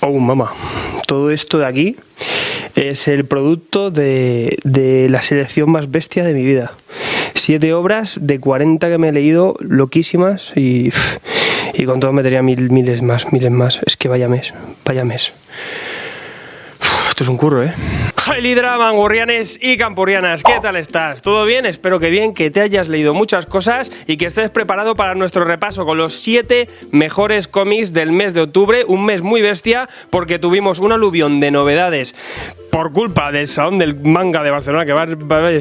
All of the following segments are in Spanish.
Oh, mamá. Todo esto de aquí es el producto de, de la selección más bestia de mi vida. Siete obras de 40 que me he leído, loquísimas, y, y con todo metería mil, miles más, miles más. Es que vaya mes, vaya mes. Esto es un curro, ¿eh? Lidra, mangurrianes y campurrianas, ¿qué tal estás? ¿Todo bien? Espero que bien, que te hayas leído muchas cosas y que estés preparado para nuestro repaso con los 7 mejores cómics del mes de octubre, un mes muy bestia porque tuvimos un aluvión de novedades. Por culpa del Salón del Manga de Barcelona, que, bar,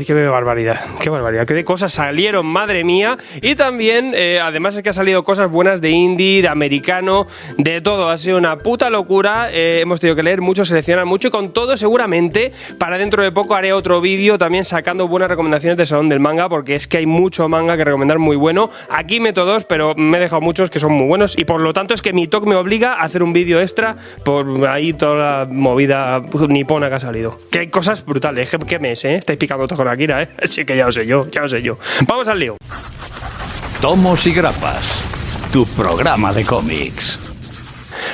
qué barbaridad, qué barbaridad, qué de cosas salieron, madre mía, y también, eh, además es que ha salido cosas buenas de indie, de americano, de todo, ha sido una puta locura, eh, hemos tenido que leer mucho, seleccionar mucho, y con todo seguramente para dentro de poco haré otro vídeo también sacando buenas recomendaciones del Salón del Manga, porque es que hay mucho manga que recomendar muy bueno, aquí meto dos, pero me he dejado muchos que son muy buenos, y por lo tanto es que mi talk me obliga a hacer un vídeo extra por ahí toda la movida nipona que ha salido. Que hay cosas brutales. ¿Qué mes, eh? Estáis picando todo con Akira, ¿eh? Sí que ya lo sé yo, ya lo sé yo. Vamos al lío. Tomos y grapas. Tu programa de cómics.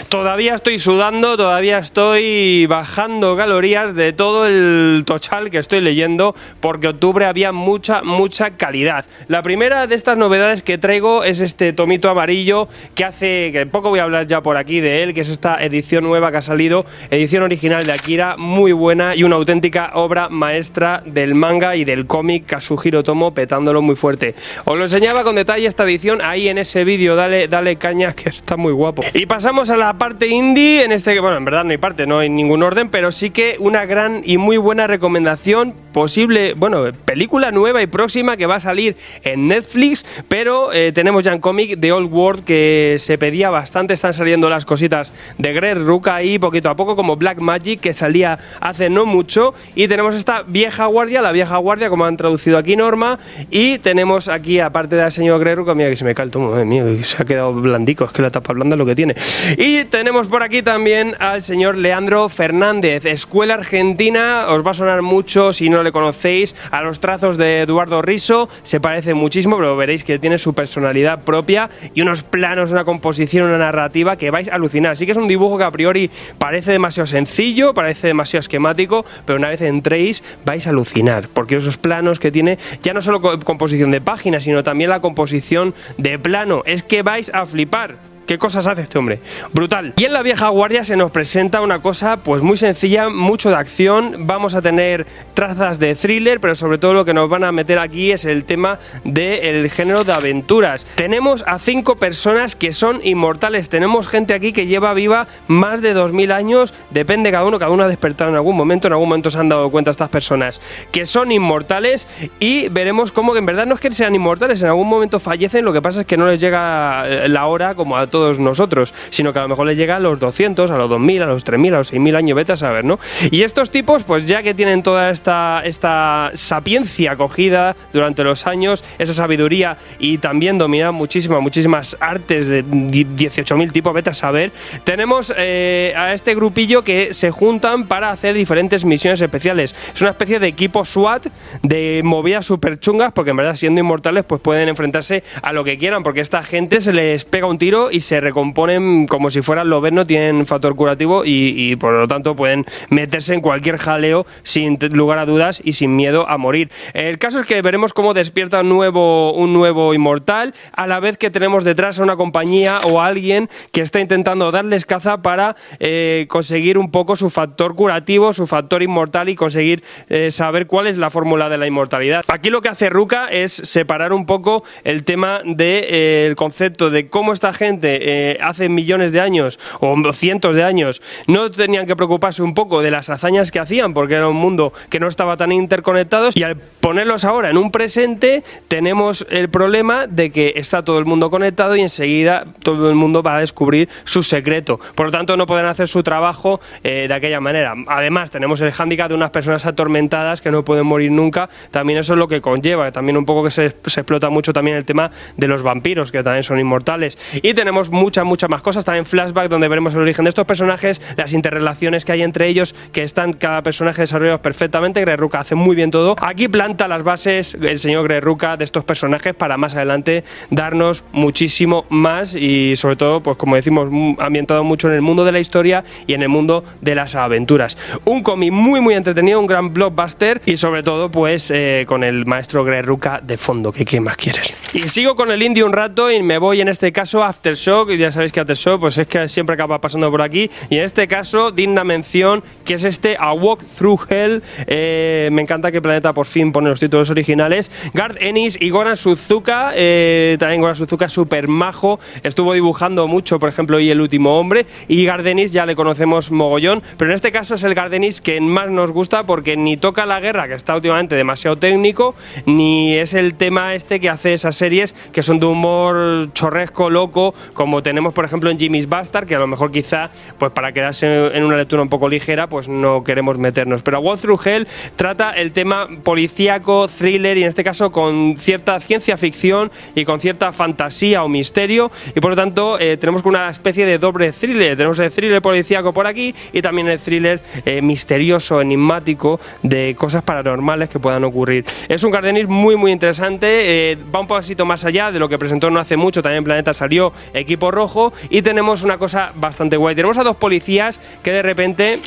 Todavía estoy sudando, todavía estoy bajando calorías de todo el tochal que estoy leyendo, porque octubre había mucha, mucha calidad. La primera de estas novedades que traigo es este tomito amarillo que hace, que poco voy a hablar ya por aquí de él, que es esta edición nueva que ha salido, edición original de Akira, muy buena y una auténtica obra maestra del manga y del cómic Kazuhiro Tomo, petándolo muy fuerte. Os lo enseñaba con detalle esta edición ahí en ese vídeo, dale, dale caña que está muy guapo. Y pasamos a la parte indie, en este, bueno, en verdad no hay parte, no hay ningún orden, pero sí que una gran y muy buena recomendación, posible, bueno, película nueva y próxima que va a salir en Netflix, pero eh, tenemos ya en cómic The Old World que se pedía bastante, están saliendo las cositas de Greg Ruka ahí poquito a poco, como Black Magic que salía hace no mucho, y tenemos esta vieja guardia, la vieja guardia, como han traducido aquí Norma, y tenemos aquí, aparte del señor Greg Ruka, mira que se me tomo, eh, mío, se ha quedado blandico, es que la tapa blanda es lo que tiene. Y tenemos por aquí también al señor Leandro Fernández, Escuela Argentina, os va a sonar mucho si no le conocéis, a los trazos de Eduardo Riso, se parece muchísimo, pero veréis que tiene su personalidad propia y unos planos, una composición, una narrativa que vais a alucinar. Sí que es un dibujo que a priori parece demasiado sencillo, parece demasiado esquemático, pero una vez entréis vais a alucinar, porque esos planos que tiene, ya no solo composición de páginas, sino también la composición de plano, es que vais a flipar. ¿Qué cosas hace este hombre? Brutal. Y en la vieja guardia se nos presenta una cosa pues muy sencilla, mucho de acción. Vamos a tener trazas de thriller, pero sobre todo lo que nos van a meter aquí es el tema del género de aventuras. Tenemos a cinco personas que son inmortales. Tenemos gente aquí que lleva viva más de 2000 años. Depende cada uno, cada uno ha despertado en algún momento. En algún momento se han dado cuenta estas personas que son inmortales y veremos cómo que en verdad no es que sean inmortales, en algún momento fallecen. Lo que pasa es que no les llega la hora como a todos nosotros, sino que a lo mejor les llega a los 200, a los 2000, a los 3000, a los 6000 años, vete a saber, ¿no? Y estos tipos, pues ya que tienen toda esta, esta sapiencia cogida durante los años, esa sabiduría y también dominan muchísimas, muchísimas artes de 18.000 tipos, vete a saber, tenemos eh, a este grupillo que se juntan para hacer diferentes misiones especiales. Es una especie de equipo SWAT de movidas super chungas, porque en verdad siendo inmortales, pues pueden enfrentarse a lo que quieran, porque esta gente se les pega un tiro y se recomponen como si fueran no tienen factor curativo y, por lo tanto pueden meterse en cualquier jaleo sin lugar a dudas y sin miedo a morir. El caso es que veremos cómo despierta un nuevo, un nuevo inmortal, a la vez que tenemos detrás a una compañía o a alguien que está intentando darles caza para eh, conseguir un poco su factor curativo, su factor inmortal y conseguir eh, saber cuál es la fórmula de la inmortalidad. Aquí lo que hace Ruka es separar un poco el tema del de, eh, concepto de cómo esta gente eh, hace millones de años o cientos de años no tenían que preocuparse un poco de las hazañas que hacían porque era un mundo que no estaba tan interconectado y al ponerlos ahora en un presente tenemos el problema de que está todo el mundo conectado y enseguida todo el mundo va a descubrir su secreto. Por lo tanto, no pueden hacer su trabajo eh, de aquella manera. Además, tenemos el hándicap de unas personas atormentadas que no pueden morir nunca. También eso es lo que conlleva. También un poco que se, se explota mucho también el tema de los vampiros, que también son inmortales. Y tenemos muchas, muchas más cosas. También flashback, donde veremos el origen de estos personajes, las interrelaciones que hay entre ellos, que están cada personaje desarrollados perfectamente. Greg Ruka hace muy bien todo. Aquí planta las bases el señor Greg Ruka de estos personajes para más adelante darnos muchísimo más y sobre todo, pues como decimos, ambientado mucho en el mundo de la historia y en el mundo de las aventuras. Un cómic muy muy entretenido, un gran blockbuster y sobre todo pues eh, con el maestro Greg Ruka de fondo, qué más quieres. Y sigo con el indie un rato y me voy en este caso a Aftershock, y ya sabéis que Aftershock pues es que siempre acaba pasando por aquí. Y en este caso digna mención que es este A Walk Through Hell, eh, me encanta que Planeta por fin pone los títulos originales, Garth Ennis y Goran Suzuka, eh, también Goran Suzuka super majo, estuvo dibujando mucho por ejemplo y El Último Hombre. Y Gardenis ya le conocemos mogollón, pero en este caso es el Gardenis que más nos gusta porque ni toca la guerra que está últimamente demasiado técnico, ni es el tema este que hace esas series que son de humor chorresco, loco, como tenemos por ejemplo en Jimmy's Bastard, que a lo mejor quizá pues para quedarse en una lectura un poco ligera pues no queremos meternos, pero Walk Through Hell trata el tema policíaco, thriller y en este caso con cierta ciencia ficción y con cierta fantasía o misterio. Y por lo tanto eh, tenemos una especie de doble thriller, tenemos el thriller policíaco por aquí y también el thriller eh, misterioso, enigmático de cosas paranormales que puedan ocurrir. Es un Gardenis muy muy interesante, eh, va un poquito más allá de lo que presentó no hace mucho, también Planeta salió Equipo Rojo y tenemos una cosa bastante guay. Tenemos a dos policías que de repente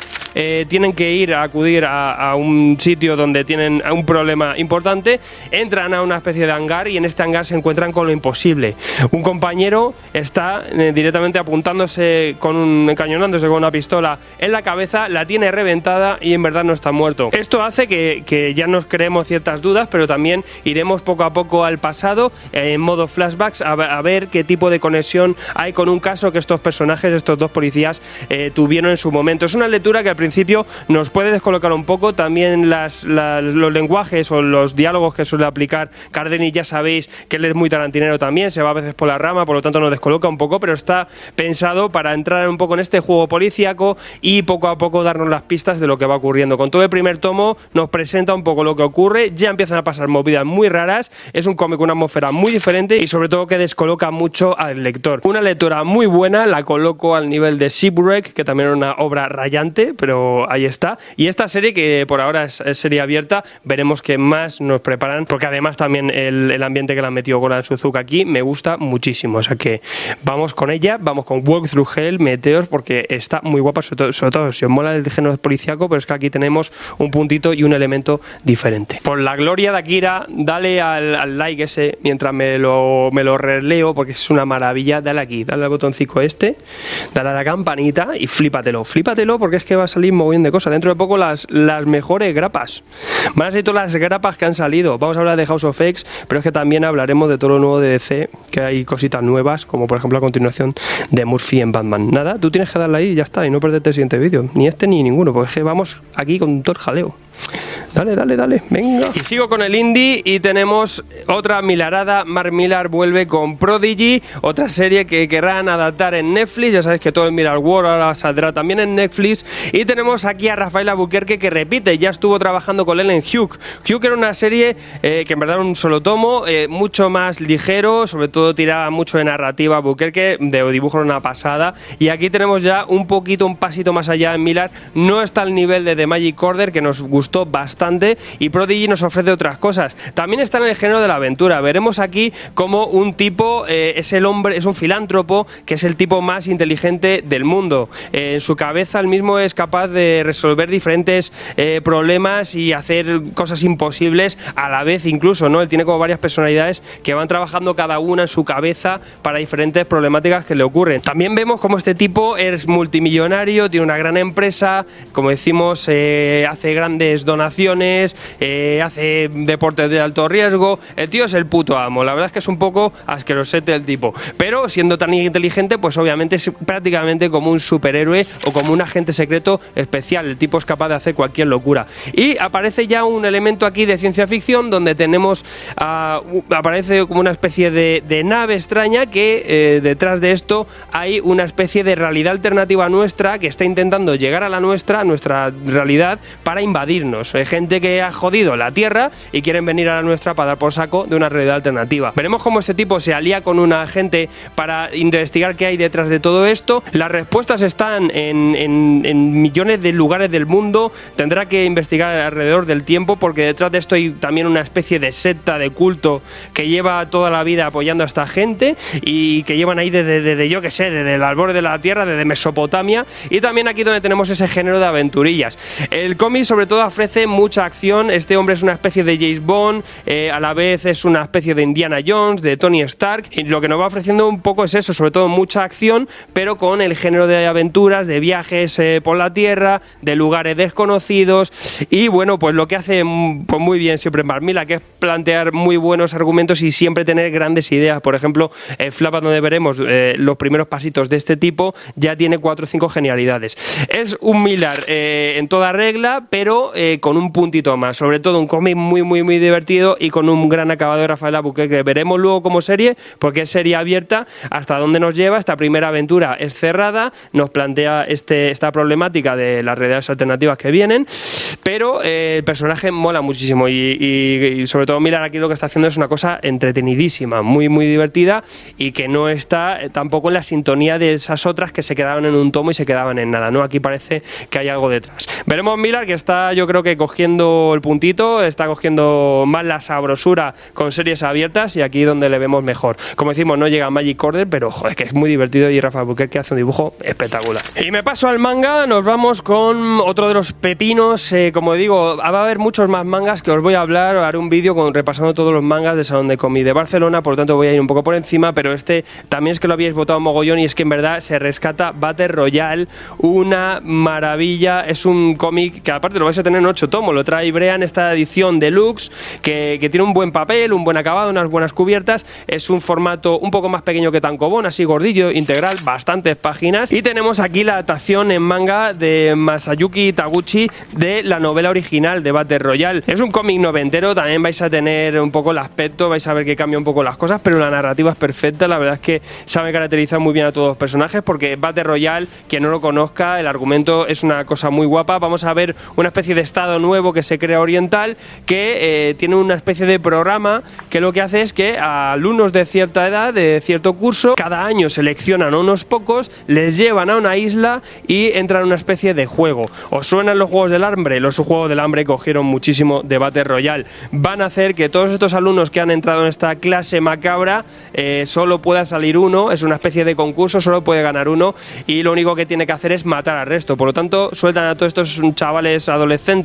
tienen que ir a acudir a, un sitio donde tienen un problema importante, entran a una especie de hangar y en este hangar se encuentran con lo imposible. Un compañero está eh, directamente apuntándose con un encañonándose con una pistola en la cabeza, la tiene reventada y en verdad no está muerto. Esto hace que, ya nos creemos ciertas dudas, pero también iremos poco a poco al pasado eh, en modo flashbacks a, ver qué tipo de conexión hay con un caso que estos personajes, estos dos policías, eh, tuvieron en su momento. Es una lectura que al principio nos puede descolocar un poco, también las, los lenguajes o los diálogos que suele aplicar Cardeni, ya sabéis que él es muy tarantinero también, se va a veces por la rama, por lo tanto nos descoloca un poco, pero está pensado para entrar un poco en este juego policíaco y poco a poco darnos las pistas de lo que va ocurriendo. Con todo el primer tomo nos presenta un poco lo que ocurre, ya empiezan a pasar movidas muy raras, es un cómic con una atmósfera muy diferente y sobre todo que descoloca mucho al lector. Una lectura muy buena, la coloco al nivel de Shipwreck, que también era una obra rayante, pero ahí está. Y esta serie que por ahora es, serie abierta, veremos qué más nos preparan, porque además también el, ambiente que la han metido Goran Suzuka aquí me gusta muchísimo. O sea que vamos con ella, vamos con Walk Through Hell, Meteos, porque está muy guapa, sobre todo, si os mola el género policiaco, pero es que aquí tenemos un puntito y un elemento diferente. Por la gloria de Akira, dale al, like ese mientras me lo, me lo releo, porque es una maravilla. Dale aquí, dale al botoncito este, dale a la campanita y flípatelo, flípatelo, porque es que va a salir bien de cosas. Dentro de poco las, las mejores grapas. Van a ser todas las grapas que han salido. Vamos a hablar de House of X, pero es que también hablaremos de todo lo nuevo de DC, que hay cositas nuevas, como por ejemplo a continuación de Murphy en Batman. Nada, tú tienes que darle ahí y ya está, y no perderte el siguiente vídeo. Ni este ni ninguno, porque es que vamos aquí con todo el jaleo. Dale, dale, dale, venga. Y sigo con el indie y tenemos otra milarada. Mark Millar vuelve con Prodigy, otra serie que querrán adaptar en Netflix. Ya sabéis que todo el Mirar World ahora saldrá también en Netflix. Y tenemos aquí a Rafael Albuquerque que repite, ya estuvo trabajando con él en Hugh. Hugh era una serie eh, que en verdad era un solo tomo, eh, mucho más ligero, sobre todo tiraba mucho de narrativa Albuquerque, de dibujo una pasada. Y aquí tenemos ya un poquito, un pasito más allá en Millar. No está al nivel de The Magic Order, que nos gustó bastante y Prodigy nos ofrece otras cosas. También está en el género de la aventura. Veremos aquí cómo un tipo eh, es el hombre, es un filántropo que es el tipo más inteligente del mundo. Eh, en su cabeza el mismo es capaz de resolver diferentes eh, problemas y hacer cosas imposibles a la vez incluso, ¿no? Él tiene como varias personalidades que van trabajando cada una en su cabeza para diferentes problemáticas que le ocurren. También vemos cómo este tipo es multimillonario, tiene una gran empresa, como decimos, hace grandes donaciones, eh, hace deportes de alto riesgo. El tío es el puto amo. La verdad es que es un poco asquerosete el tipo. Pero siendo tan inteligente, pues obviamente es prácticamente como un superhéroe o como un agente secreto especial. El tipo es capaz de hacer cualquier locura. Y aparece ya un elemento aquí de ciencia ficción donde tenemos. aparece como una especie de, nave extraña que eh, detrás de esto hay una especie de realidad alternativa nuestra que está intentando llegar a la nuestra, a nuestra realidad, para invadirnos. Hay gente que ha jodido la Tierra y quieren venir a la nuestra para dar por saco de una realidad alternativa. Veremos cómo ese tipo se alía con una agente para investigar qué hay detrás de todo esto. Las respuestas están en, en- en millones de lugares del mundo. Tendrá que investigar alrededor del tiempo porque detrás de esto hay también una especie de secta, de culto que lleva toda la vida apoyando a esta gente y que llevan ahí desde, desde, yo que sé, desde el albor de la tierra, desde Mesopotamia y también aquí donde tenemos ese género de aventurillas. El cómic sobre todo ofrece mucha acción, este hombre es una especie de James Bond, eh, a la vez es una especie de Indiana Jones, de Tony Stark y lo que nos va ofreciendo un poco es eso, sobre todo mucha acción, pero con el género de aventuras, de viajes eh, por la tierra, de lugares desconocidos y bueno, pues lo que hace mm, pues muy bien siempre Mark Millar, que es plantear muy buenos argumentos y siempre tener grandes ideas. Por ejemplo, el Flapa donde veremos eh, los primeros pasitos de este tipo ya tiene cuatro o cinco genialidades. Es un Millar eh, en toda regla, pero eh, con un puntito más. Sobre todo un cómic muy, muy, muy divertido y con un gran acabado de Rafael Abuque, que veremos luego como serie, porque es serie abierta, hasta dónde nos lleva. Esta primera aventura es cerrada, nos plantea este, esta problemática de las realidades alternativas que vienen, pero eh, el personaje mola muchísimo y, y- y sobre todo Millar aquí lo que está haciendo es una cosa entretenidísima, muy, muy divertida y que no está eh, tampoco en la sintonía de esas otras que se quedaban en un tomo y se quedaban en nada, ¿no? Aquí parece que hay algo detrás. Veremos Millar que está yo creo que cogiendo el puntito, está cogiendo más la sabrosura con series abiertas y aquí donde le vemos mejor. Como decimos, no llega Magic Order, pero joder, que es muy divertido y Rafa Buquer hace un dibujo espectacular. Y me paso al manga, nos vamos con otro de los pepinos, eh, como digo, va a haber muchos más mangas que os voy a hablar, haré un vídeo repasando todos los mangas del Salón de Cómic de Barcelona, por lo tanto voy a ir un poco por encima, pero este también es que lo habíais votado mogollón y es que en verdad se rescata Battle Royale, una maravilla, es un cómic que aparte lo vais a tener en ocho tomos, lo trae Brea en esta edición deluxe, que, que tiene un buen papel, un buen acabado, unas buenas cubiertas, es un formato un poco más pequeño que Tankobon, así gordillo, integral, bastantes páginas, y tenemos aquí la adaptación en manga de Masayuki Taguchi de la novela original de Battle Royale. Es un cómic noventero, también vais a tener un poco el aspecto, vais a ver que cambia un poco las cosas, pero la narrativa es perfecta, la verdad es que sabe caracterizar muy bien a todos los personajes, porque Battle Royale, quien no lo conozca, el argumento es una cosa muy guapa, vamos a ver una especie de estado nuevo que se crea oriental, que eh, tiene una especie de programa que lo que hace es que a alumnos de cierta edad, de cierto curso, cada año seleccionan a unos pocos, les llevan a una isla y entran en una especie de juego. ¿Os suenan los juegos del hambre? Los juegos del hambre cogieron muchísimo debate royal. Van a hacer que todos estos alumnos que han entrado en esta clase macabra eh, solo pueda salir uno, es una especie de concurso, solo puede ganar uno y lo único que tiene que hacer es matar al resto. Por lo tanto, sueltan a todos estos chavales adolescentes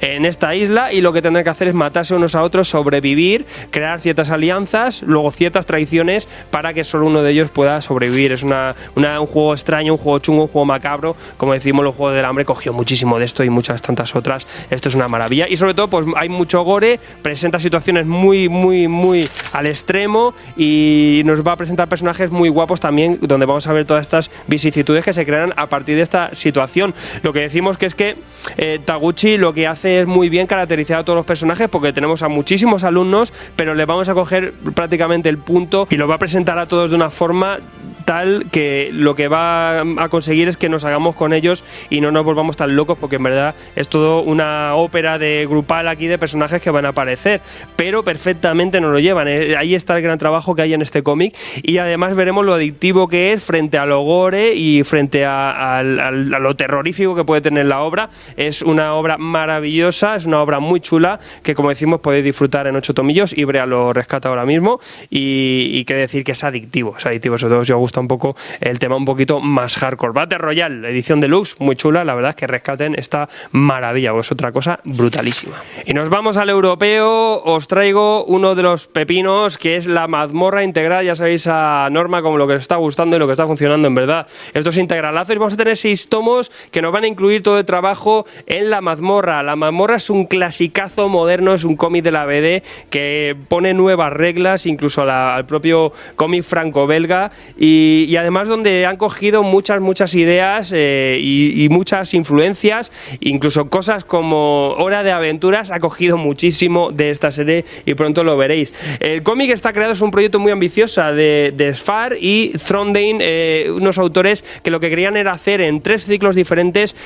en esta isla y lo que tendrán que hacer es matarse unos a otros, sobrevivir, crear ciertas alianzas, luego ciertas traiciones para que solo uno de ellos pueda sobrevivir. Es una, un juego extraño, un juego chungo, un juego macabro. Como decimos, los juegos del hambre cogió muchísimo de esto y muchas tantas otras. Esto es una maravilla. Y sobre todo, pues hay mucho gore, presenta situaciones muy, muy, muy al extremo y nos va a presentar personajes muy guapos también, donde vamos a ver todas estas vicisitudes que se crean a partir de esta situación. Lo que decimos que es que eh, Taguchi lo que hace es muy bien caracterizar a todos los personajes porque tenemos a muchísimos alumnos, pero le vamos a coger prácticamente el punto y lo va a presentar a todos de una forma tal que lo que va a conseguir es que nos hagamos con ellos y no nos volvamos tan locos porque en verdad es todo una ópera de grupal aquí de personajes que van a aparecer pero perfectamente nos lo llevan. Eh, ahí está el gran trabajo que hay en este cómic y además veremos lo adictivo que es frente a lo gore y frente a, lo terrorífico que puede tener la obra. Es una obra maravillosa es una obra muy chula que como decimos podéis disfrutar en ocho tomillos. Y Brea lo rescata ahora mismo y, y qué decir que es adictivo es adictivo sobre todo si os un poco el tema un poquito más hardcore. Battle Royale, edición deluxe, muy chula, la verdad es que rescaten esta maravilla, o es otra cosa brutalísima. Y nos vamos al europeo, os traigo uno de los pepinos que es la mazmorra integral, ya sabéis a Norma como lo que os está gustando y lo que está funcionando en verdad. Estos integralazos vamos a tener seis tomos que nos van a incluir todo el trabajo en la mazmorra. La mazmorra es un clasicazo moderno, es un cómic de la BD que pone nuevas reglas, incluso al propio cómic franco-belga y, además donde han cogido muchas, muchas ideas eh, y, muchas influencias, incluso cosas como Hora de Aventuras ha cogido muchísimo de esta serie y pronto lo veréis. El cómic está creado, es un proyecto muy ambicioso de, de Sfar y Throndane, eh, unos autores que lo que querían era hacer en tres ciclos diferentes,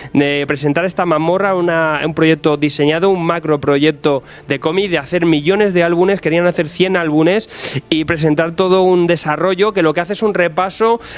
presentar esta mamorra, un proyecto diseñado, un macro proyecto de cómic, de hacer millones de álbumes, querían hacer 100 álbumes y presentar todo un desarrollo que lo que hace es un repaso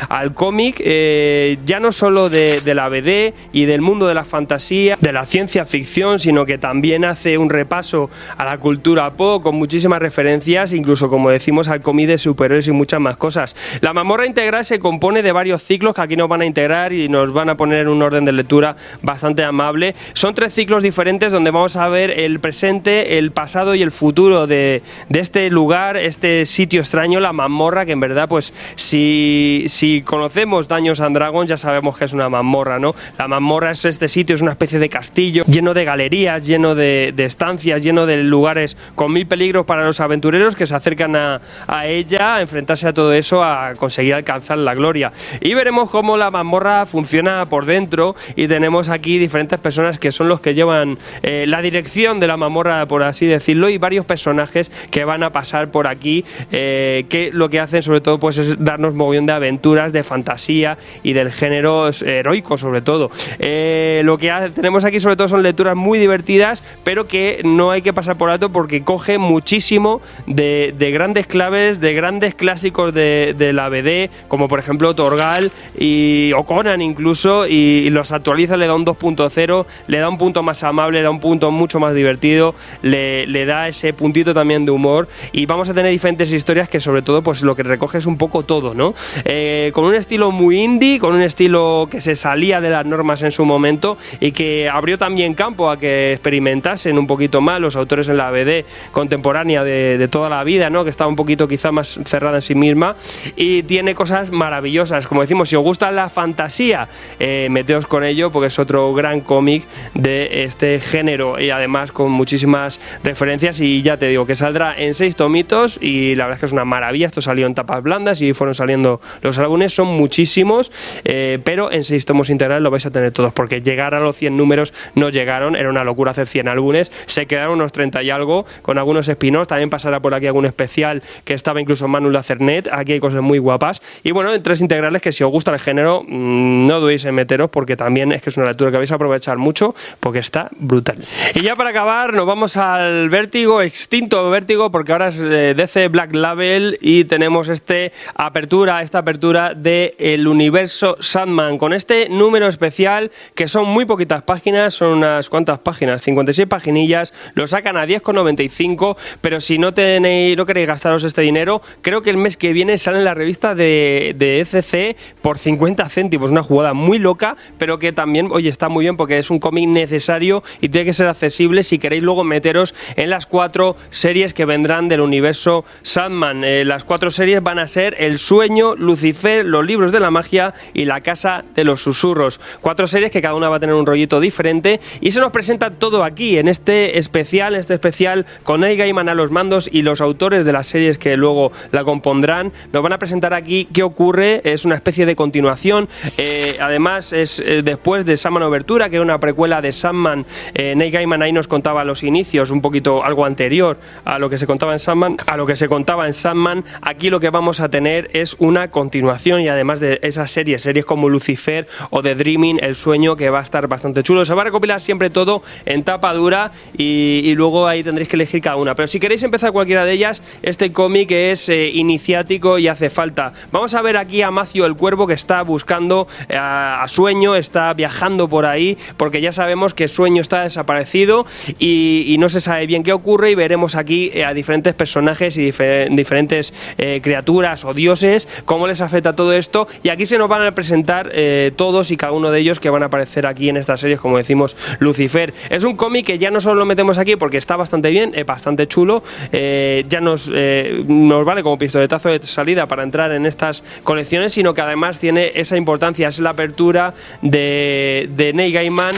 al cómic, eh, ya no solo de, la BD y del mundo de la fantasía, de la ciencia ficción, sino que también hace un repaso a la cultura pop con muchísimas referencias, incluso como decimos al cómic de superhéroes y muchas más cosas. La mamorra integral se compone de varios ciclos que aquí nos van a integrar y nos van a poner en un orden de lectura bastante amable. Son tres ciclos diferentes donde vamos a ver el presente, el pasado y el futuro de, este lugar, este sitio extraño, la mazmorra, que en verdad, pues si, si conocemos Daños and Dragons ya sabemos que es una mazmorra, ¿no? La mazmorra es este sitio, es una especie de castillo lleno de galerías, lleno de, estancias, lleno de lugares con mil peligros para los aventureros que se acercan a, a ella, a enfrentarse a todo eso, a conseguir alcanzar la gloria. Y veremos cómo la mazmorra funciona por dentro y tenemos aquí diferentes personas que son los que llevan eh, la dirección de la mazmorra, por así decirlo, y varios personajes que van a pasar por aquí, eh, que lo que hacen sobre todo pues es darnos mogollón de aventuras, de fantasía y del género heroico sobre todo. Eh, lo que tenemos aquí sobre todo son lecturas muy divertidas, pero que no hay que pasar por alto porque coge muchísimo de, grandes claves, de grandes clásicos de, la BD, como por ejemplo Torgal y o Conan incluso, y, los actualiza, le da un 2.0, le da un punto más amable, le da un punto mucho más divertido, le, le, da ese puntito también de humor y vamos a tener diferentes historias que sobre todo pues lo que recoge es un poco todo, ¿no? Eh, con un estilo muy indie, con un estilo que se salía de las normas en su momento y que abrió también campo a que experimentasen un poquito más los autores en la BD contemporánea de, toda la vida, ¿no? Que estaba un poquito quizá más cerrada en sí misma. Y tiene cosas maravillosas, como decimos, si os gusta la fantasía, eh, meteos con ello porque es otro gran cómic de este género. Y además con muchísimas referencias. Y ya te digo que saldrá en seis tomitos y la verdad es que es una maravilla, esto salió en tapas blandas y fueron saliendo los álbumes, son muchísimos, eh, pero en seis tomos integrales lo vais a tener todos porque llegar a los 100 números no llegaron, era una locura hacer 100 álbumes, se quedaron unos 30 y algo con algunos espinos, también pasará por aquí algún especial que estaba incluso Manu Lacernet, aquí hay cosas muy guapas y bueno, en tres integrales que si os gusta el género mm, no dudéis en meteros porque también es que es una lectura que vais a aprovechar mucho porque está brutal. Y ya para acabar nos vamos al vértigo, extinto vértigo porque ahora es DC Black Label y tenemos este apertura, esta apertura del el universo Sandman con este número especial que son muy poquitas páginas, son unas cuantas páginas, 56 paginillas, lo sacan a 10,95 pero si no tenéis, no queréis gastaros este dinero, creo que el mes que viene sale en la revista de, de ECC por 50 céntimos, una jugada muy loca, pero que también, oye, está muy bien porque es un cómic necesario y tiene que ser accesible si queréis luego meteros en las cuatro series que vendrán del universo Sandman. Eh, las cuatro series van a ser El Sueño, Lucifer, Los Libros de la Magia y La Casa de los Susurros. Cuatro series que cada una va a tener un rollito diferente y se nos presenta todo aquí en este especial, este especial con Neil Gaiman a los mandos y los autores de las series que luego la compondrán. Nos van a presentar aquí qué ocurre, es una especie de continuación. Eh, además, es eh, después de Sandman Obertura, que es una precuela de Sandman. Eh, Neil Gaiman ahí nos contaba los inicios, un poquito algo anterior a lo que se contaba en Sandman. A lo que se contaba en Sandman, aquí lo que vamos a tener es una continuación y además de esas series, series como Lucifer o The Dreaming, El Sueño, que va a estar bastante chulo. Se va a recopilar siempre todo en tapa dura y, luego ahí tendréis que elegir cada una. Pero si queréis empezar cualquiera de ellas, este cómic es iniciático y hace falta. Vamos a ver aquí a Macio el Cuervo que está buscando eh, a, Sueño, está viajando por ahí, porque ya sabemos que Sueño está desaparecido y, no se sabe bien qué ocurre y veremos aquí eh, a diferentes personajes y diferentes eh, criaturas o dioses, como cómo les afecta todo esto. Y aquí se nos van a presentar eh, todos y cada uno de ellos que van a aparecer aquí en estas series, como decimos, Lucifer. Es un cómic que ya no solo lo metemos aquí porque está bastante bien, es bastante chulo, eh, ya nos, eh, nos vale como pistoletazo de salida para entrar en estas colecciones, sino que además tiene esa importancia, es la apertura de, de Neil Gaiman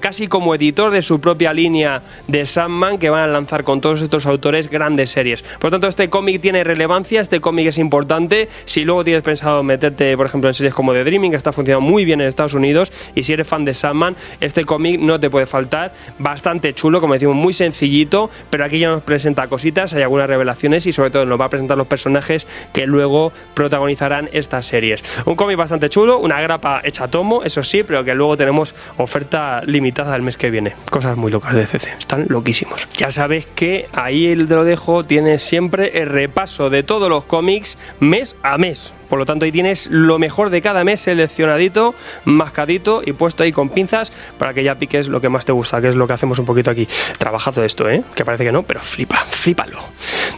casi como editor de su propia línea de Sandman que van a lanzar con todos estos autores grandes series. Por tanto, este cómic tiene relevancia, este cómic es importante. Si luego tienes pensado meterte, por ejemplo, en series como The Dreaming, que está funcionando muy bien en Estados Unidos, y si eres fan de Sandman, este cómic no te puede faltar. Bastante chulo, como decimos, muy sencillito, pero aquí ya nos presenta cositas, hay algunas revelaciones y sobre todo nos va a presentar los personajes que luego protagonizarán estas series. Un cómic bastante chulo, una grapa hecha a tomo, eso sí, pero que luego tenemos oferta limitada el mes que viene. Cosas muy locas de CC, están loquísimos. Ya sabes que ahí te lo dejo, tienes siempre el repaso de todos los cómics mes a mes. Por lo tanto, ahí tienes lo mejor de cada mes seleccionadito, mascadito y puesto ahí con pinzas para que ya piques lo que más te gusta, que es lo que hacemos un poquito aquí. Trabajazo esto, ¿eh? Que parece que no, pero flipa, flipalo.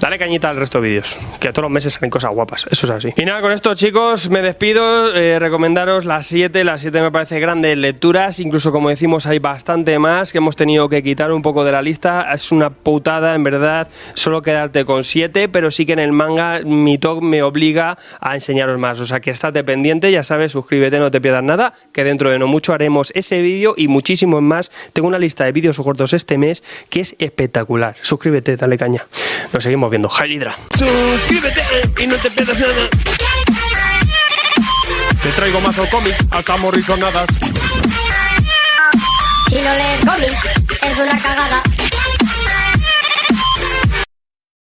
Dale cañita al resto de vídeos, que todos los meses salen cosas guapas, eso es así. Y nada, con esto, chicos, me despido. Eh, recomendaros las 7, las 7 me parece grandes lecturas, incluso como decimos, hay bastante más que hemos tenido que quitar un poco de la lista. Es una putada, en verdad, solo quedarte con 7, pero sí que en el manga mi talk me obliga a enseñar más. O sea que estate pendiente, ya sabes, suscríbete, no te pierdas nada, que dentro de no mucho haremos ese vídeo y muchísimos más. Tengo una lista de vídeos cortos este mes que es espectacular. Suscríbete, dale caña. Nos seguimos viendo. Hydra. Suscríbete y no te pierdas nada. Te traigo mazo cómic, hasta morrisonadas. Si no lees cómic, es una cagada.